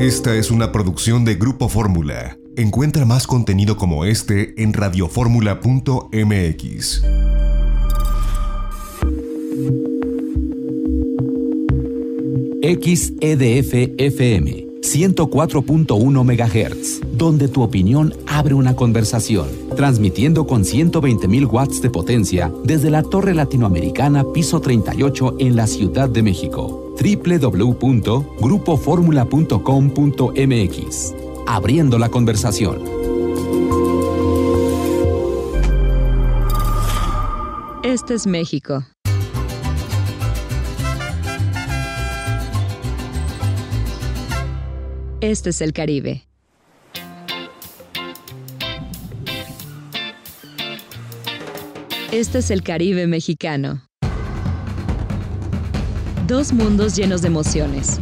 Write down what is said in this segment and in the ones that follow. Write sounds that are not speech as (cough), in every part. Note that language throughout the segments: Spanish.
Esta es una producción de Grupo Fórmula. Encuentra más contenido como este en radioformula.mx. XEDF FM 104.1 MHz, donde tu opinión abre una conversación, transmitiendo con 120.000 watts de potencia desde la Torre Latinoamericana Piso 38 en la Ciudad de México. www.grupoformula.com.mx. Abriendo la conversación. Este es México. Este es el Caribe. Este es el Caribe mexicano. Dos mundos llenos de emociones,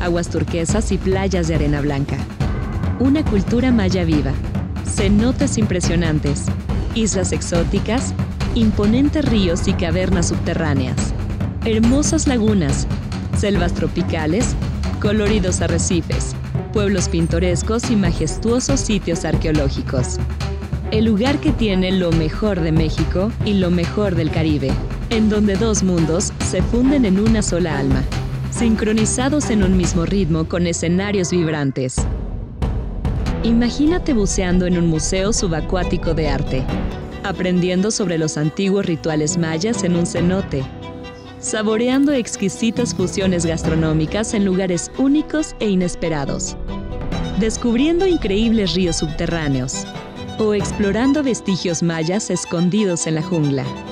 aguas turquesas y playas de arena blanca. Una cultura maya viva, cenotes impresionantes, islas exóticas, imponentes ríos y cavernas subterráneas, hermosas lagunas, selvas tropicales, coloridos arrecifes, pueblos pintorescos y majestuosos sitios arqueológicos. El lugar que tiene lo mejor de México y lo mejor del Caribe, en donde dos mundos se funden en una sola alma, sincronizados en un mismo ritmo con escenarios vibrantes. Imagínate buceando en un museo subacuático de arte, aprendiendo sobre los antiguos rituales mayas en un cenote saboreando exquisitas fusiones gastronómicas en lugares únicos e inesperados, descubriendo increíbles ríos subterráneos o explorando vestigios mayas escondidos en la jungla.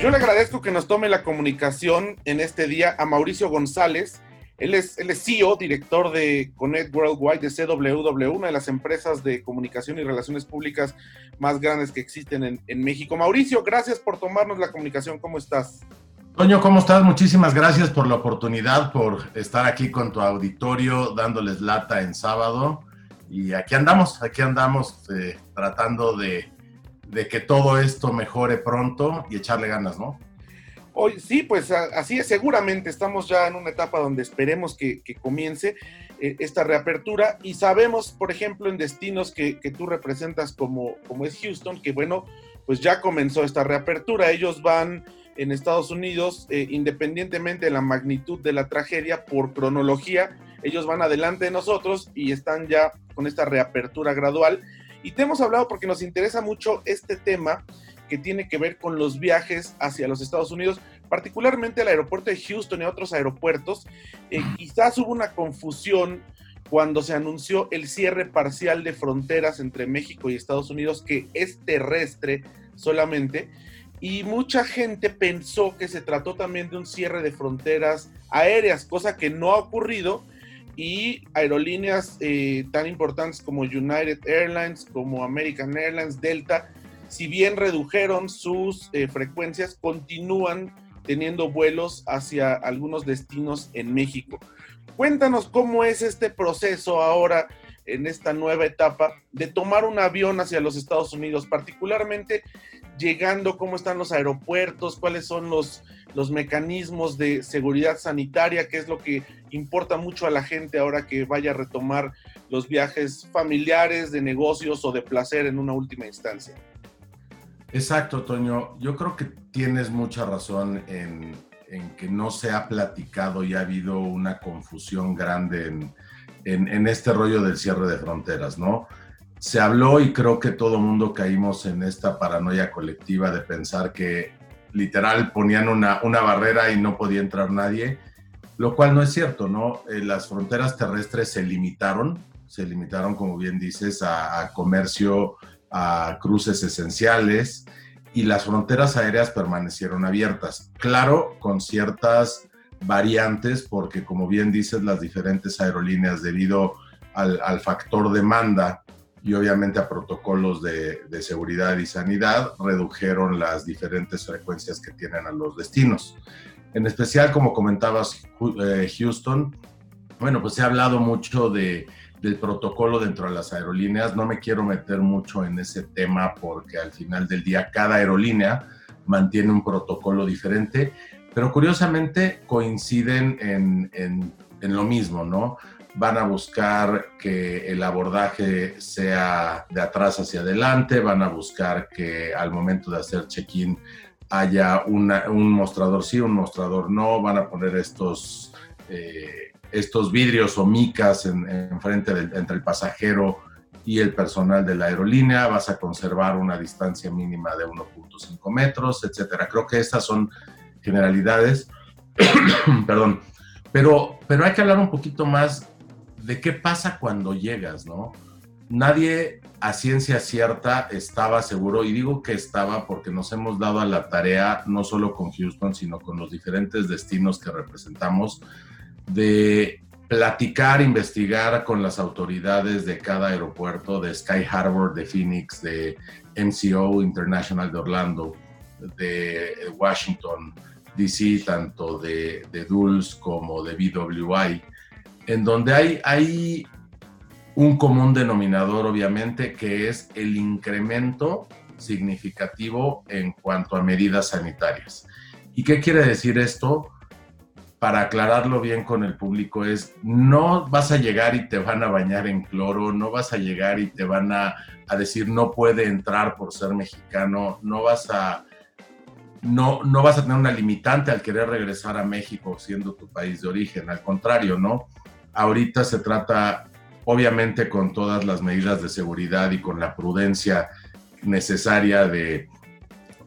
Yo le agradezco que nos tome la comunicación en este día a Mauricio González, él es, CEO, director de Connect Worldwide de CWW, una de las empresas de comunicación y relaciones públicas más grandes que existen en, en México. Mauricio, gracias por tomarnos la comunicación. ¿Cómo estás? Toño, ¿cómo estás? Muchísimas gracias por la oportunidad, por estar aquí con tu auditorio, dándoles lata en sábado. Y aquí andamos, aquí andamos eh, tratando de, de que todo esto mejore pronto y echarle ganas, ¿no? Hoy, sí, pues así es, seguramente estamos ya en una etapa donde esperemos que, comience eh, esta reapertura y sabemos, por ejemplo, en destinos que, tú representas como, como es Houston, que bueno, pues ya comenzó esta reapertura. Ellos van en Estados Unidos, eh, independientemente de la magnitud de la tragedia, por cronología, ellos van adelante de nosotros y están ya con esta reapertura gradual. Y te hemos hablado porque nos interesa mucho este tema que tiene que ver con los viajes hacia los Estados Unidos, particularmente al aeropuerto de Houston y a otros aeropuertos. Eh, quizás hubo una confusión cuando se anunció el cierre parcial de fronteras entre México y Estados Unidos, que es terrestre solamente, y mucha gente pensó que se trató también de un cierre de fronteras aéreas, cosa que no ha ocurrido, y aerolíneas eh, tan importantes como United Airlines, como American Airlines, Delta, si bien redujeron sus eh, frecuencias, continúan teniendo vuelos hacia algunos destinos en México. Cuéntanos cómo es este proceso ahora en esta nueva etapa de tomar un avión hacia los Estados Unidos, particularmente llegando, cómo están los aeropuertos, cuáles son los, los mecanismos de seguridad sanitaria, qué es lo que importa mucho a la gente ahora que vaya a retomar los viajes familiares, de negocios o de placer en una última instancia. Exacto, Toño. Yo creo que tienes mucha razón en, en que no se ha platicado y ha habido una confusión grande en, en, este rollo del cierre de fronteras, ¿no? Se habló y creo que todo mundo caímos en esta paranoia colectiva de pensar que literal ponían una, una barrera y no podía entrar nadie, lo cual no es cierto, ¿no? Eh, las fronteras terrestres se limitaron, se limitaron, como bien dices, a comercio, a cruces esenciales y las fronteras aéreas permanecieron abiertas. Claro, con ciertas variantes, porque como bien dices, las diferentes aerolíneas, debido al, factor demanda y obviamente a protocolos de, seguridad y sanidad, redujeron las diferentes frecuencias que tienen a los destinos. En especial, como comentabas, eh, Houston, bueno, pues se ha hablado mucho de, del protocolo dentro de las aerolíneas. No me quiero meter mucho en ese tema porque al final del día cada aerolínea mantiene un protocolo diferente, pero curiosamente coinciden en, en, lo mismo, ¿no? Van a buscar que el abordaje sea de atrás hacia adelante, van a buscar que al momento de hacer check-in haya un mostrador sí, un mostrador no, van a poner estos, eh, estos vidrios o micas en, frente entre el pasajero y el personal de la aerolínea, vas a conservar una distancia mínima de 1.5 metros, etcétera. Creo que estas son generalidades, (coughs) perdón, pero, pero hay que hablar un poquito más de qué pasa cuando llegas, ¿no? Nadie a ciencia cierta estaba seguro, y digo que estaba porque nos hemos dado a la tarea, no solo con Houston, sino con los diferentes destinos que representamos, de platicar, investigar con las autoridades de cada aeropuerto, de Sky Harbor, de Phoenix, de MCO International de Orlando, de Washington, DC, tanto de, de Dulles como de BWI, en donde hay, hay un común denominador, obviamente, que es el incremento significativo en cuanto a medidas sanitarias. ¿Y qué quiere decir esto? Para aclararlo bien con el público es, no vas a llegar y te van a bañar en cloro, no vas a llegar y te van a, a decir no puede entrar por ser mexicano, no vas a, no, no vas a tener una limitante al querer regresar a México siendo tu país de origen, al contrario, ¿no? Ahorita se trata, obviamente, con todas las medidas de seguridad y con la prudencia necesaria de,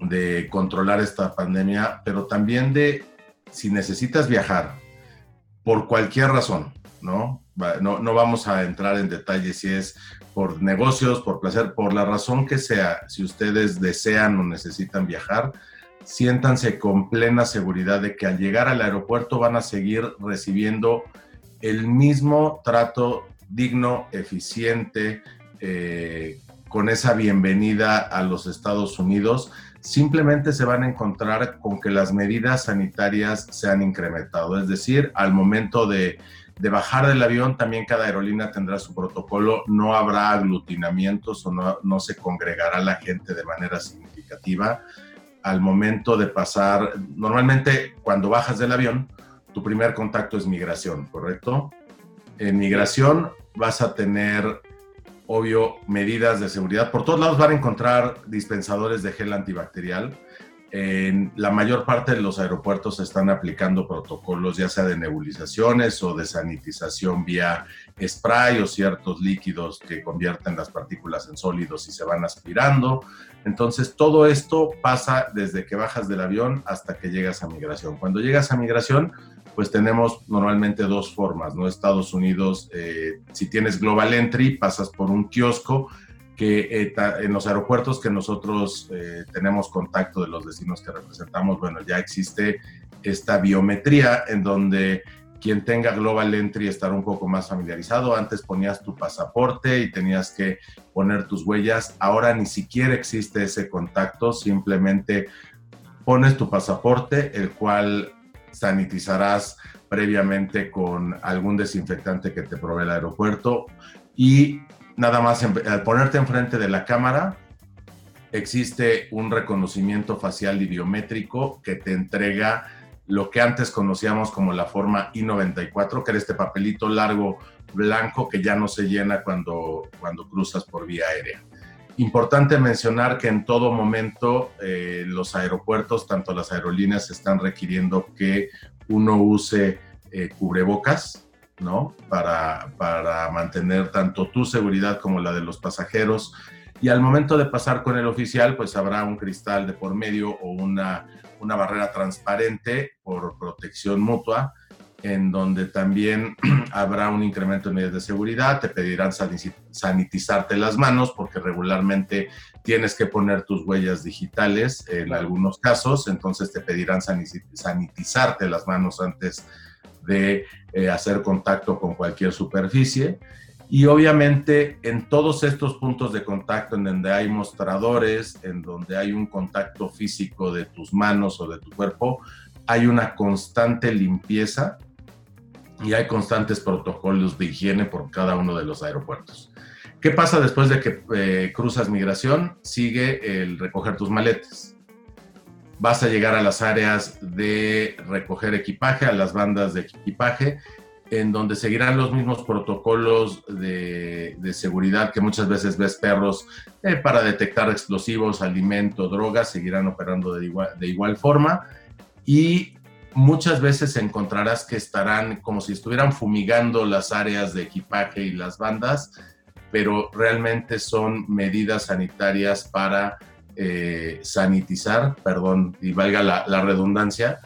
de controlar esta pandemia, pero también de si necesitas viajar por cualquier razón, ¿no? No, no vamos a entrar en detalles si es por negocios, por placer, por la razón que sea, si ustedes desean o necesitan viajar, siéntanse con plena seguridad de que al llegar al aeropuerto van a seguir recibiendo el mismo trato digno, eficiente, eh, con esa bienvenida a los Estados Unidos. Simplemente se van a encontrar con que las medidas sanitarias se han incrementado. Es decir, al momento de, bajar del avión, también cada aerolínea tendrá su protocolo. No habrá aglutinamientos o no, no se congregará la gente de manera significativa al momento de pasar, normalmente cuando bajas del avión, tu primer contacto es migración, ¿correcto? En migración vas a tener, obvio, medidas de seguridad. Por todos lados van a encontrar dispensadores de gel antibacterial. En la mayor parte de los aeropuertos están aplicando protocolos, ya sea de nebulizaciones o de sanitización vía spray o ciertos líquidos que convierten las partículas en sólidos y se van aspirando. Entonces, todo esto pasa desde que bajas del avión hasta que llegas a migración. Cuando llegas a migración, pues tenemos normalmente dos formas, ¿no? Estados Unidos, eh, si tienes Global Entry, pasas por un kiosco que eh, en los aeropuertos que nosotros eh, tenemos contacto de los destinos que representamos, bueno, ya existe esta biometría en donde quien tenga Global Entry estar un poco más familiarizado. Antes ponías tu pasaporte y tenías que poner tus huellas. Ahora ni siquiera existe ese contacto. Simplemente pones tu pasaporte, el cual sanitizarás previamente con algún desinfectante que te provee el aeropuerto y nada más al ponerte enfrente de la cámara existe un reconocimiento facial y biométrico que te entrega lo que antes conocíamos como la forma I-94, que era este papelito largo blanco que ya no se llena cuando, cuando cruzas por vía aérea. Importante mencionar que en todo momento eh, los aeropuertos, tanto las aerolíneas, están requiriendo que uno use eh, cubrebocas, ¿no? Para, para mantener tanto tu seguridad como la de los pasajeros. Y al momento de pasar con el oficial, pues habrá un cristal de por medio o una, una barrera transparente por protección mutua en donde también (clears throat) habrá un incremento en medidas de seguridad, te pedirán sanitizarte las manos porque regularmente tienes que poner tus huellas digitales en algunos casos, entonces te pedirán sanitizarte las manos antes de eh, hacer contacto con cualquier superficie. Y obviamente en todos estos puntos de contacto en donde hay mostradores, en donde hay un contacto físico de tus manos o de tu cuerpo, hay una constante limpieza y hay constantes protocolos de higiene por cada uno de los aeropuertos. ¿Qué pasa después de que eh, cruzas migración? Sigue el recoger tus maletas. Vas a llegar a las áreas de recoger equipaje, a las bandas de equipaje, en donde seguirán los mismos protocolos de, seguridad que muchas veces ves perros eh, para detectar explosivos, alimento, drogas, seguirán operando de igual, forma. Y muchas veces encontrarás que estarán como si estuvieran fumigando las áreas de equipaje y las bandas, pero realmente son medidas sanitarias para eh, sanitizar, perdón, y valga la, redundancia,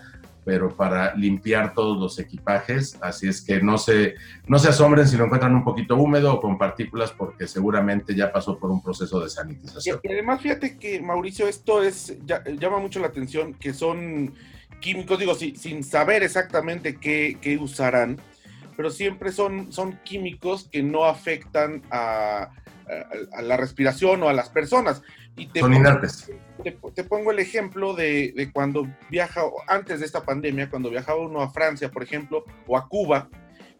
pero para limpiar todos los equipajes. Así es que no se, no se asombren si lo encuentran un poquito húmedo o con partículas, porque seguramente ya pasó por un proceso de sanitización. Y, además, fíjate que, Mauricio, esto es llama mucho la atención, que son químicos, digo, sin saber exactamente qué, usarán, pero siempre son, son químicos que no afectan a, la respiración o a las personas. Y te son pongo, inertes. Te, pongo el ejemplo de, cuando viaja, antes de esta pandemia, cuando viajaba uno a Francia, por ejemplo, o a Cuba,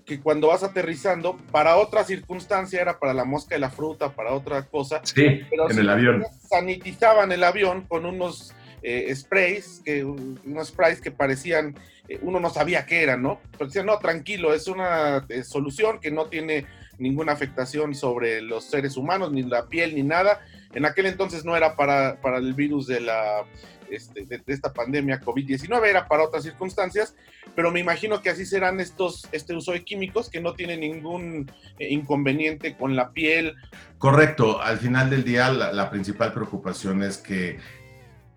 que cuando vas aterrizando, para otra circunstancia era para la mosca de la fruta, para otra cosa. Sí, pero en el avión. Sanitizaban el avión con unos eh, sprays, que, unos sprays que parecían, eh, uno no sabía qué eran, ¿no? Pero decían, no, tranquilo, es una eh, solución que no tiene ninguna afectación sobre los seres humanos, ni la piel, ni nada. En aquel entonces no era para, para el virus de la este, de, esta pandemia COVID-19, era para otras circunstancias, pero me imagino que así serán estos, este uso de químicos que no tienen ningún inconveniente con la piel. Correcto, al final del día la principal preocupación es que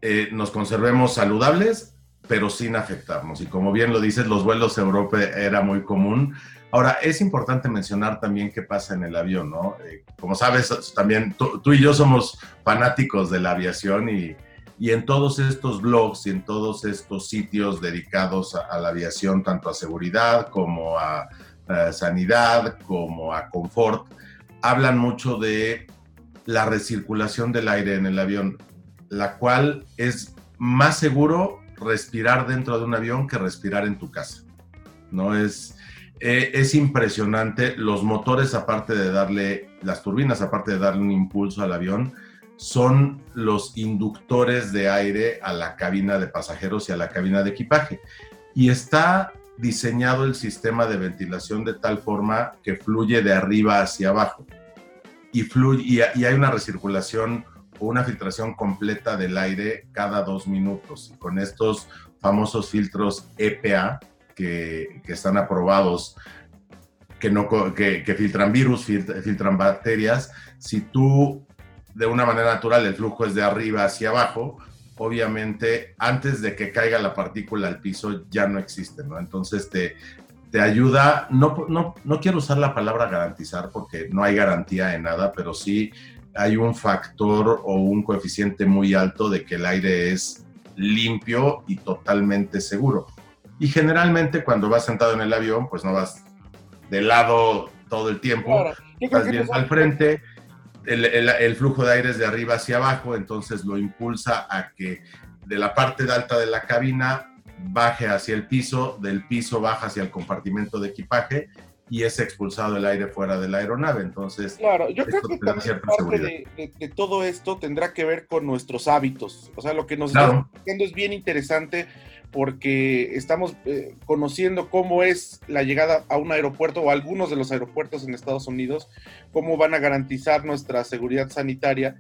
eh, nos conservemos saludables, pero sin afectarnos. Y como bien lo dices, los vuelos a Europa era muy común. Ahora, es importante mencionar también qué pasa en el avión, ¿no? Eh, como sabes, también tú, y yo somos fanáticos de la aviación y, y, en todos estos blogs y en todos estos sitios dedicados a, la aviación, tanto a seguridad como a, a sanidad, como a confort, hablan mucho de la recirculación del aire en el avión la cual es más seguro respirar dentro de un avión que respirar en tu casa. ¿no? Es, eh, es impresionante. Los motores, aparte de darle, las turbinas, aparte de darle un impulso al avión, son los inductores de aire a la cabina de pasajeros y a la cabina de equipaje. Y está diseñado el sistema de ventilación de tal forma que fluye de arriba hacia abajo. Y, fluye, y hay una recirculación una filtración completa del aire cada dos minutos. Y con estos famosos filtros EPA que, están aprobados, que, no, que, filtran virus, filtran bacterias, si tú de una manera natural el flujo es de arriba hacia abajo, obviamente antes de que caiga la partícula al piso ya no existe, ¿no? Entonces te, te ayuda, no, no, no quiero usar la palabra garantizar porque no hay garantía en nada, pero sí hay un factor o un coeficiente muy alto de que el aire es limpio y totalmente seguro. Y generalmente cuando vas sentado en el avión, pues no vas de lado todo el tiempo, vas viendo al frente, el, flujo de aire es de arriba hacia abajo, entonces lo impulsa a que de la parte alta de la cabina baje hacia el piso, del piso baja hacia el compartimento de equipaje y es expulsado el aire fuera de la aeronave. Entonces, claro, yo creo que también parte de, todo esto tendrá que ver con nuestros hábitos. O sea, lo que nos está diciendo es bien interesante porque estamos eh, conociendo cómo es la llegada a un aeropuerto o algunos de los aeropuertos en Estados Unidos, cómo van a garantizar nuestra seguridad sanitaria.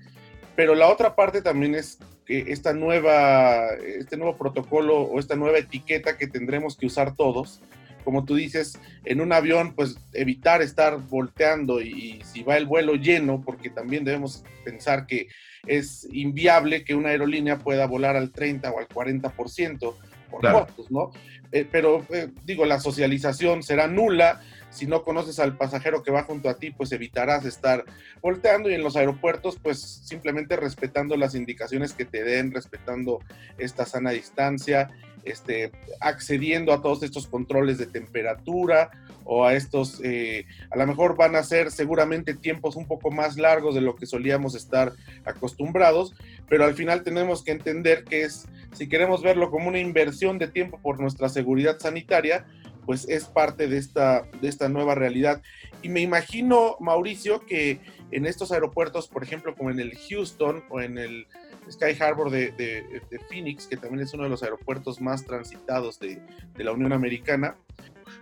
Pero la otra parte también es que esta nueva, este nuevo protocolo o esta nueva etiqueta que tendremos que usar todos, como tú dices, en un avión, pues evitar estar volteando y, si va el vuelo lleno, porque también debemos pensar que es inviable que una aerolínea pueda volar al 30 o al 40% por costos, ¿no? Eh, pero eh, digo, la socialización será nula. Si no conoces al pasajero que va junto a ti, pues evitarás estar volteando y en los aeropuertos, pues simplemente respetando las indicaciones que te den, respetando esta sana distancia este, accediendo a todos estos controles de temperatura o a estos, eh, a lo mejor van a ser seguramente tiempos un poco más largos de lo que solíamos estar acostumbrados, pero al final tenemos que entender que es, si queremos verlo como una inversión de tiempo por nuestra seguridad sanitaria, pues es parte de esta, de esta nueva realidad. Y me imagino, Mauricio, que en estos aeropuertos, por ejemplo, como en el Houston o en el Sky Harbor de, Phoenix, que también es uno de los aeropuertos más transitados de, la Unión Americana.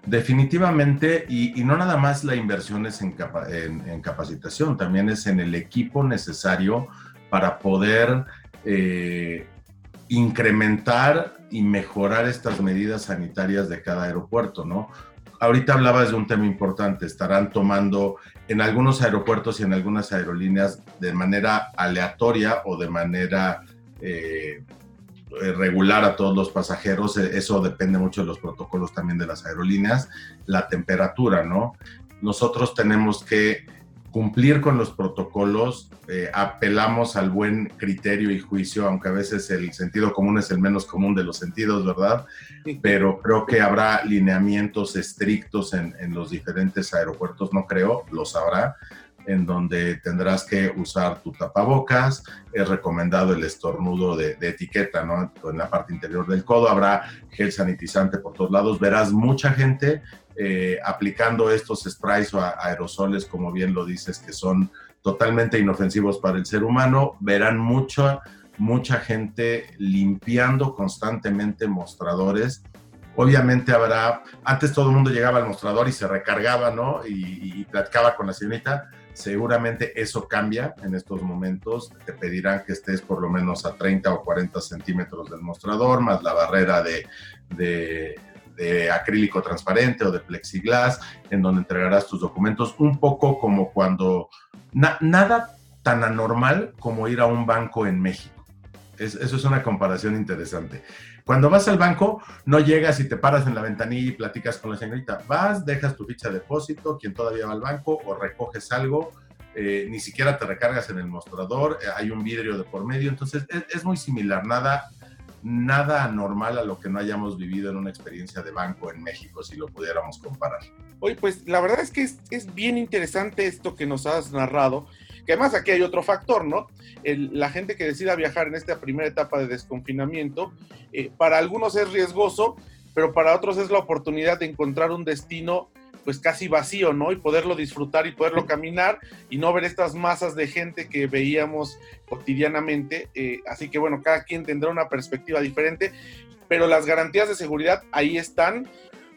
Definitivamente, y, no nada más la inversión es en, capacitación, también es en el equipo necesario para poder eh, incrementar y mejorar estas medidas sanitarias de cada aeropuerto, ¿no? Ahorita hablabas de un tema importante, estarán tomando en algunos aeropuertos y en algunas aerolíneas de manera aleatoria o de manera eh, regular a todos los pasajeros, e, eso depende mucho de los protocolos también de las aerolíneas, la temperatura, ¿no? Nosotros tenemos que cumplir con los protocolos, eh, apelamos al buen criterio y juicio, aunque a veces el sentido común es el menos común de los sentidos, ¿verdad? Pero creo que habrá lineamientos estrictos en, los diferentes aeropuertos, no creo, los habrá, en donde tendrás que usar tu tapabocas, es recomendado el estornudo de, etiqueta, ¿no? En la parte interior del codo habrá gel sanitizante por todos lados, verás mucha gente eh, aplicando estos sprays o aerosoles, como bien lo dices, que son totalmente inofensivos para el ser humano, verán mucha, mucha gente limpiando constantemente mostradores. Obviamente habrá, antes todo el mundo llegaba al mostrador y se recargaba, ¿no? Y, platicaba con la señorita. Seguramente eso cambia en estos momentos. Te pedirán que estés por lo menos a 30 o 40 centímetros del mostrador, más la barrera de de acrílico transparente o de plexiglas, en donde entregarás tus documentos, un poco como cuando nada tan anormal como ir a un banco en México. eso es una comparación interesante. Cuando vas al banco, no llegas y te paras en la ventanilla y platicas con la señorita. Vas, dejas tu ficha de depósito, quien todavía va al banco, o recoges algo, eh, ni siquiera te recargas en el mostrador, eh, hay un vidrio de por medio, entonces es, es, muy similar, nada nada anormal a lo que no hayamos vivido en una experiencia de banco en México, si lo pudiéramos comparar. Oye, pues la verdad es que es, bien interesante esto que nos has narrado, que además aquí hay otro factor, ¿no? la gente que decida viajar en esta primera etapa de desconfinamiento, eh, para algunos es riesgoso, pero para otros es la oportunidad de encontrar un destino pues casi vacío, ¿no? Y poderlo disfrutar y poderlo caminar y no ver estas masas de gente que veíamos cotidianamente. Eh, así que bueno, cada quien tendrá una perspectiva diferente, pero las garantías de seguridad ahí están.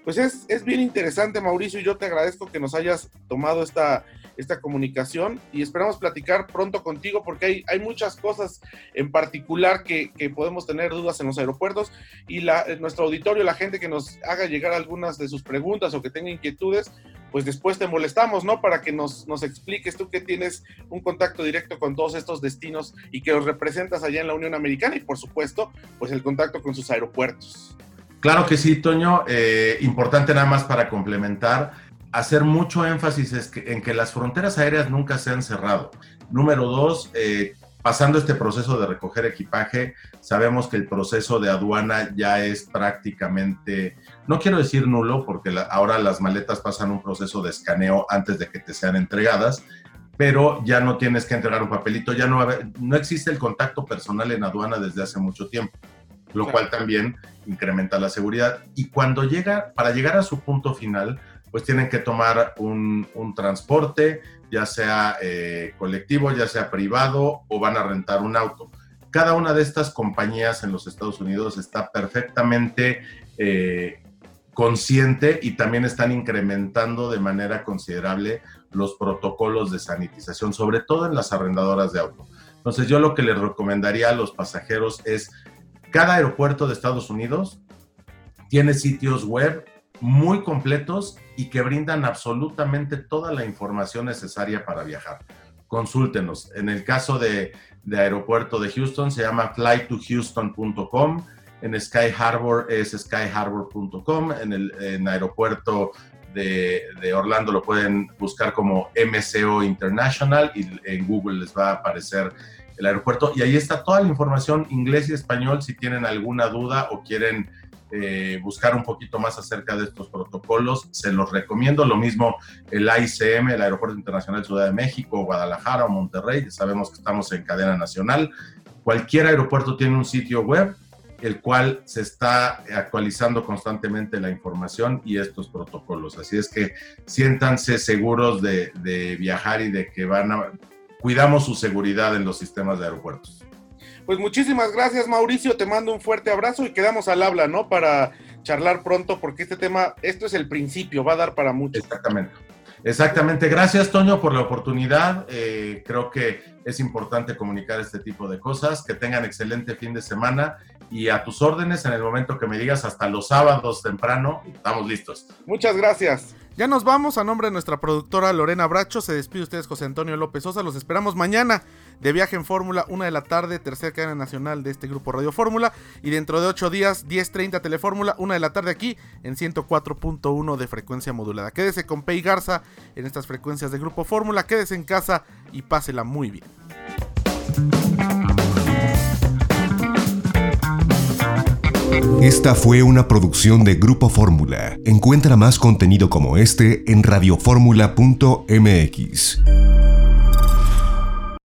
Pues es, es bien interesante, Mauricio, y yo te agradezco que nos hayas tomado esta, esta comunicación y esperamos platicar pronto contigo porque hay, hay muchas cosas en particular que, que podemos tener dudas en los aeropuertos y la, nuestro auditorio, la gente que nos haga llegar algunas de sus preguntas o que tenga inquietudes, pues después te molestamos, ¿no? Para que nos, nos expliques tú que tienes un contacto directo con todos estos destinos y que los representas allá en la Unión Americana y por supuesto, pues el contacto con sus aeropuertos. Claro que sí, Toño. Eh, importante nada más para complementar hacer mucho énfasis en que las fronteras aéreas nunca se han cerrado. Número dos, eh, pasando este proceso de recoger equipaje, sabemos que el proceso de aduana ya es prácticamente, no quiero decir nulo, porque ahora las maletas pasan un proceso de escaneo antes de que te sean entregadas, pero ya no tienes que entregar un papelito, ya no, no existe el contacto personal en aduana desde hace mucho tiempo, lo cual también incrementa la seguridad. Y cuando llega, para llegar a su punto final, pues tienen que tomar un, transporte, ya sea eh, colectivo, ya sea privado o van a rentar un auto. Cada una de estas compañías en los Estados Unidos está perfectamente eh, consciente y también están incrementando de manera considerable los protocolos de sanitización, sobre todo en las arrendadoras de auto. Entonces yo lo que les recomendaría a los pasajeros es, cada aeropuerto de Estados Unidos tiene sitios web muy completos y que brindan absolutamente toda la información necesaria para viajar. Consúltenos. En el caso de, aeropuerto de Houston se llama flytohouston.com. En Sky Harbor es skyharbor.com. En el aeropuerto de, de, Orlando lo pueden buscar como MCO International y en Google les va a aparecer el aeropuerto. Y ahí está toda la información, inglés y español, si tienen alguna duda o quieren eh, buscar un poquito más acerca de estos protocolos, se los recomiendo. Lo mismo el AICM, el Aeropuerto Internacional de Ciudad de México, Guadalajara o Monterrey, sabemos que estamos en cadena nacional. Cualquier aeropuerto tiene un sitio web, el cual se está actualizando constantemente la información y estos protocolos. Así es que siéntanse seguros de, de viajar y de que van a, cuidamos su seguridad en los sistemas de aeropuertos. Pues muchísimas gracias, Mauricio. Te mando un fuerte abrazo y quedamos al habla, ¿no? Para charlar pronto, porque este tema, esto es el principio, va a dar para mucho. Exactamente. Exactamente. Gracias, Toño, por la oportunidad. Eh, creo que es importante comunicar este tipo de cosas. Que tengan excelente fin de semana y a tus órdenes en el momento que me digas hasta los sábados temprano, estamos listos. Muchas gracias. Ya nos vamos a nombre de nuestra productora Lorena Bracho. Se despide ustedes José Antonio López Sosa. Los esperamos mañana de viaje en Fórmula, una de la tarde, tercera cadena nacional de este grupo Radio Fórmula. Y dentro de ocho días, 10.30 Telefórmula, una de la tarde aquí en 104.1 de frecuencia modulada. Quédese con Pei Garza en estas frecuencias de Grupo Fórmula. Quédese en casa y pásela muy bien. Esta fue una producción de Grupo Fórmula. Encuentra más contenido como este en radioformula.mx.